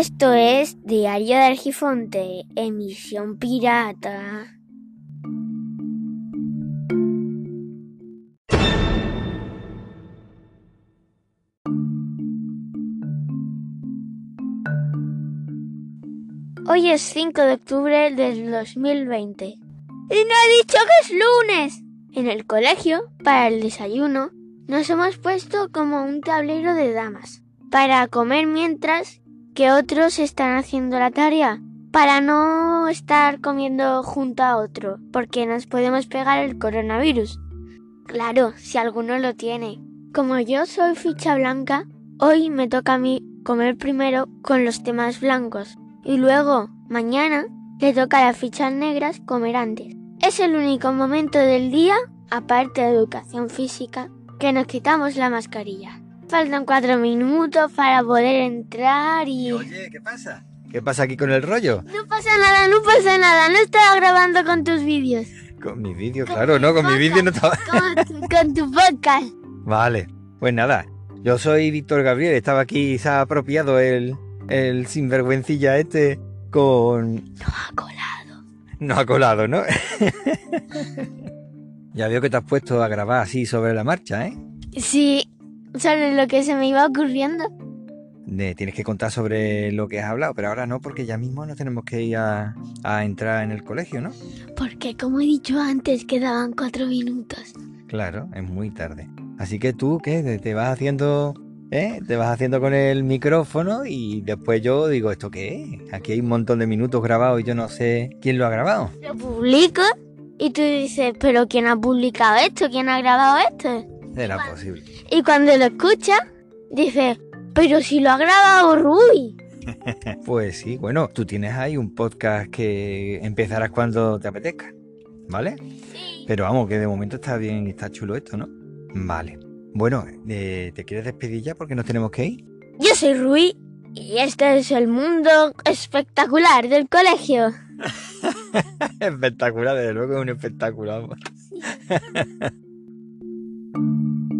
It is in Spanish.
Esto es Diario de Argifonte, emisión pirata. Hoy es 5 de octubre del 2020. ¡Y no he dicho que es lunes! En el colegio, para el desayuno, nos hemos puesto como un tablero de damas, para comer mientras que otros están haciendo la tarea, para no estar comiendo junto a otro, porque nos podemos pegar el coronavirus. Claro, si alguno lo tiene. Como yo soy ficha blanca, hoy me toca a mí comer primero con los temas blancos y luego, mañana, le toca a las fichas negras comer antes. Es el único momento del día, aparte de educación física, que nos quitamos la mascarilla. Faltan cuatro minutos para poder entrar y... Oye, ¿qué pasa? ¿Qué pasa aquí con el rollo? No pasa nada, no pasa nada, no estaba grabando con tus vídeos. Con mi vídeo, claro, no, con mi vídeo no estaba... Con, con tu podcast. Vale, pues nada, yo soy Víctor Gabriel, estaba aquí, se ha apropiado el, el sinvergüencilla este con... No ha colado. No ha colado, ¿no? ya veo que te has puesto a grabar así sobre la marcha, ¿eh? Sí, sobre lo que se me iba ocurriendo. De- tienes que contar sobre lo que has hablado, pero ahora no, porque ya mismo nos tenemos que ir a, a entrar en el colegio, ¿no? Porque como he dicho antes, quedaban cuatro minutos. Claro, es muy tarde. Así que tú, ¿qué? Te- Te vas haciendo, ¿eh? Te vas haciendo con el micrófono y después yo digo, ¿esto qué es? Aquí hay un montón de minutos grabados y yo no sé quién lo ha grabado. Lo publico y tú dices, pero ¿quién ha publicado esto? ¿Quién ha grabado esto? Será posible. Y cuando lo escuchas, dices, pero si lo ha grabado Rui. Pues sí, bueno, tú tienes ahí un podcast que empezarás cuando te apetezca, ¿vale? Sí. Pero vamos, que de momento está bien, está chulo esto, ¿no? Vale. Bueno, eh, ¿te quieres despedir ya porque nos tenemos que ir? Yo soy Rui y este es el mundo espectacular del colegio. Espectacular, desde luego es un espectáculo. Thank you.